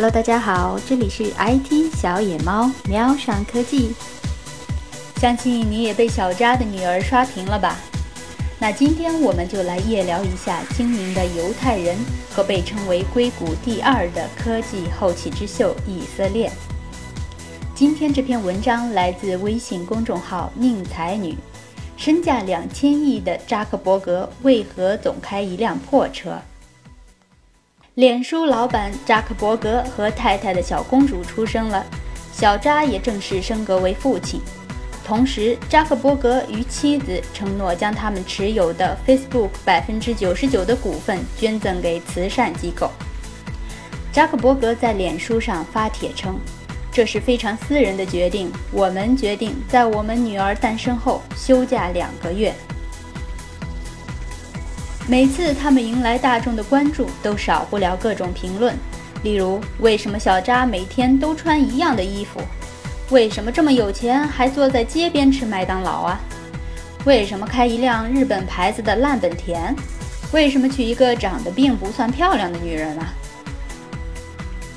Hello，大家好，这里是 IT 小野猫喵上科技。相信你也被小扎的女儿刷屏了吧？那今天我们就来夜聊一下精明的犹太人和被称为硅谷第二的科技后起之秀以色列。今天这篇文章来自微信公众号宁才女。身价两千亿的扎克伯格为何总开一辆破车？脸书老板扎克伯格和太太的小公主出生了，小扎也正式升格为父亲。同时，扎克伯格与妻子承诺将他们持有的 Facebook 百分之九十九的股份捐赠给慈善机构。扎克伯格在脸书上发帖称：“这是非常私人的决定，我们决定在我们女儿诞生后休假两个月。”每次他们迎来大众的关注，都少不了各种评论，例如：为什么小扎每天都穿一样的衣服？为什么这么有钱还坐在街边吃麦当劳啊？为什么开一辆日本牌子的烂本田？为什么娶一个长得并不算漂亮的女人啊？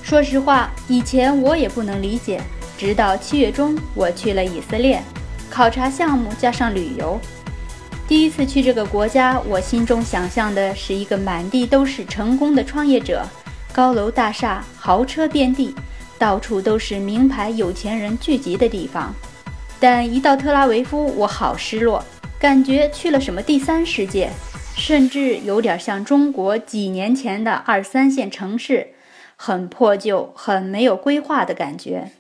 说实话，以前我也不能理解，直到七月中我去了以色列，考察项目加上旅游。第一次去这个国家，我心中想象的是一个满地都是成功的创业者，高楼大厦、豪车遍地，到处都是名牌有钱人聚集的地方。但一到特拉维夫，我好失落，感觉去了什么第三世界，甚至有点像中国几年前的二三线城市，很破旧、很没有规划的感觉。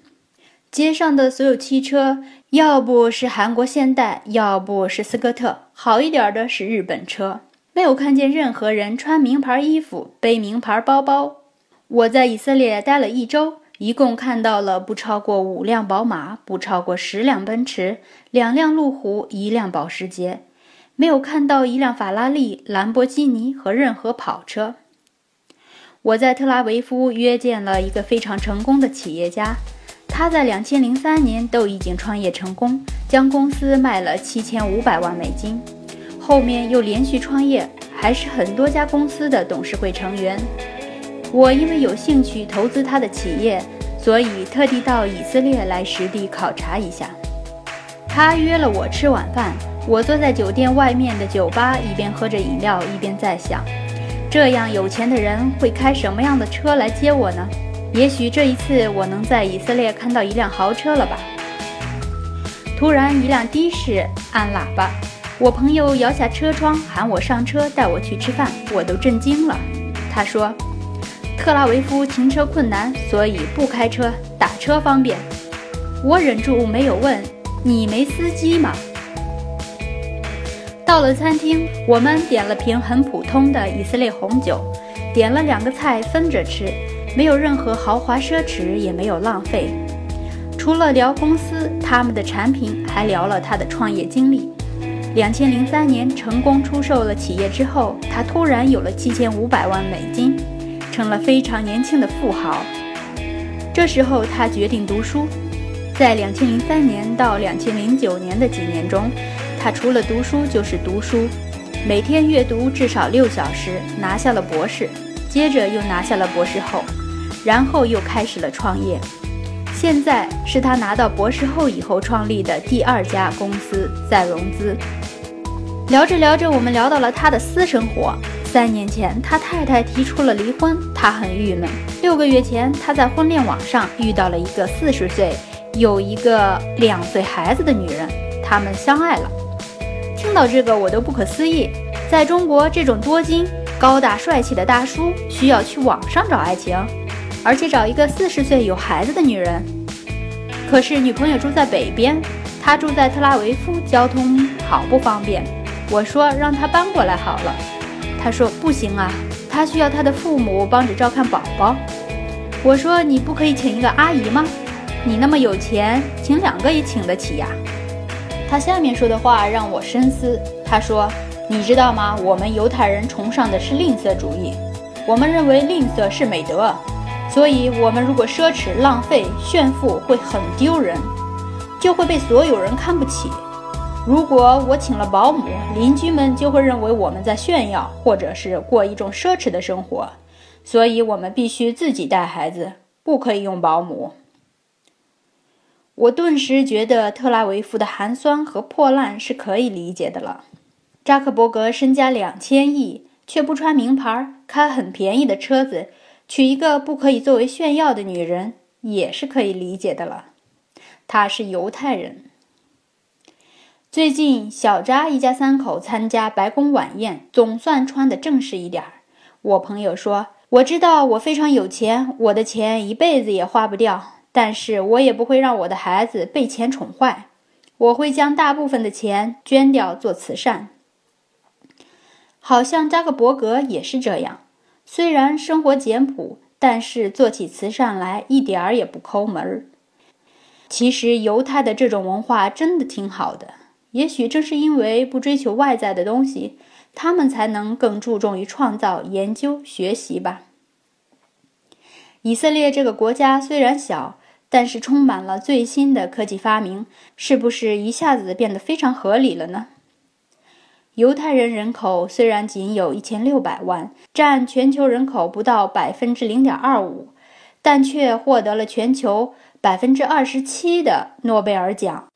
街上的所有汽车，要不是韩国现代，要不是斯科特，好一点的是日本车。没有看见任何人穿名牌衣服、背名牌包包。我在以色列待了一周，一共看到了不超过五辆宝马，不超过十辆奔驰，两辆路虎，一辆保时捷，没有看到一辆法拉利、兰博基尼和任何跑车。我在特拉维夫约见了一个非常成功的企业家。他在两千零三年都已经创业成功，将公司卖了七千五百万美金，后面又连续创业，还是很多家公司的董事会成员。我因为有兴趣投资他的企业，所以特地到以色列来实地考察一下。他约了我吃晚饭，我坐在酒店外面的酒吧，一边喝着饮料，一边在想：这样有钱的人会开什么样的车来接我呢？也许这一次我能在以色列看到一辆豪车了吧？突然，一辆的士按喇叭，我朋友摇下车窗喊我上车，带我去吃饭，我都震惊了。他说：“特拉维夫停车困难，所以不开车，打车方便。”我忍住没有问：“你没司机吗？”到了餐厅，我们点了瓶很普通的以色列红酒，点了两个菜分着吃。没有任何豪华奢侈，也没有浪费。除了聊公司、他们的产品，还聊了他的创业经历。两千零三年成功出售了企业之后，他突然有了七千五百万美金，成了非常年轻的富豪。这时候他决定读书。在两千零三年到两千零九年的几年中，他除了读书就是读书，每天阅读至少六小时，拿下了博士，接着又拿下了博士后。然后又开始了创业，现在是他拿到博士后以后创立的第二家公司在融资。聊着聊着，我们聊到了他的私生活。三年前，他太太提出了离婚，他很郁闷。六个月前，他在婚恋网上遇到了一个四十岁、有一个两岁孩子的女人，他们相爱了。听到这个，我都不可思议。在中国，这种多金、高大帅气的大叔需要去网上找爱情？而且找一个四十岁有孩子的女人，可是女朋友住在北边，她住在特拉维夫，交通好不方便。我说让她搬过来好了，她说不行啊，她需要她的父母帮着照看宝宝。我说你不可以请一个阿姨吗？你那么有钱，请两个也请得起呀。他下面说的话让我深思。他说，你知道吗？我们犹太人崇尚的是吝啬主义，我们认为吝啬是美德。所以，我们如果奢侈、浪费、炫富，会很丢人，就会被所有人看不起。如果我请了保姆，邻居们就会认为我们在炫耀，或者是过一种奢侈的生活。所以，我们必须自己带孩子。不可以用保姆。我顿时觉得特拉维夫的寒酸和破烂是可以理解的了。扎克伯格身家两千亿，却不穿名牌，开很便宜的车子，娶一个不可以作为炫耀的女人，也是可以理解的了。他是犹太人。最近，小扎一家三口参加白宫晚宴，总算穿得正式一点儿。我朋友说：“我知道我非常有钱，我的钱一辈子也花不掉。”但是我也不会让我的孩子被钱宠坏，我会将大部分的钱捐掉做慈善。好像扎克伯格也是这样，虽然生活简朴，但是做起慈善来一点儿也不抠门儿。其实犹太的这种文化真的挺好的，也许正是因为不追求外在的东西，他们才能更注重于创造、研究、学习吧。以色列这个国家虽然小，但是充满了最新的科技发明，是不是一下子变得非常合理了呢？犹太人人口虽然仅有一千六百万，占全球人口不到百分之零点二五，但却获得了全球百分之二十七的诺贝尔奖。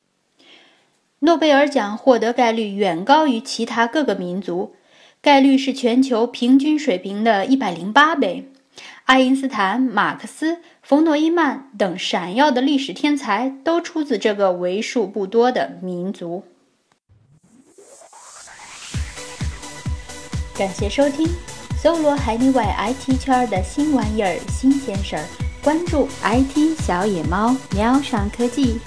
诺贝尔奖获得概率远高于其他各个民族，概率是全球平均水平的一百零八倍。爱因斯坦、马克思、冯诺依曼等闪耀的历史天才都出自这个为数不多的民族。感谢收听，搜罗海内外 IT 圈的新玩意儿、新鲜事儿，关注 IT 小野猫，喵上科技。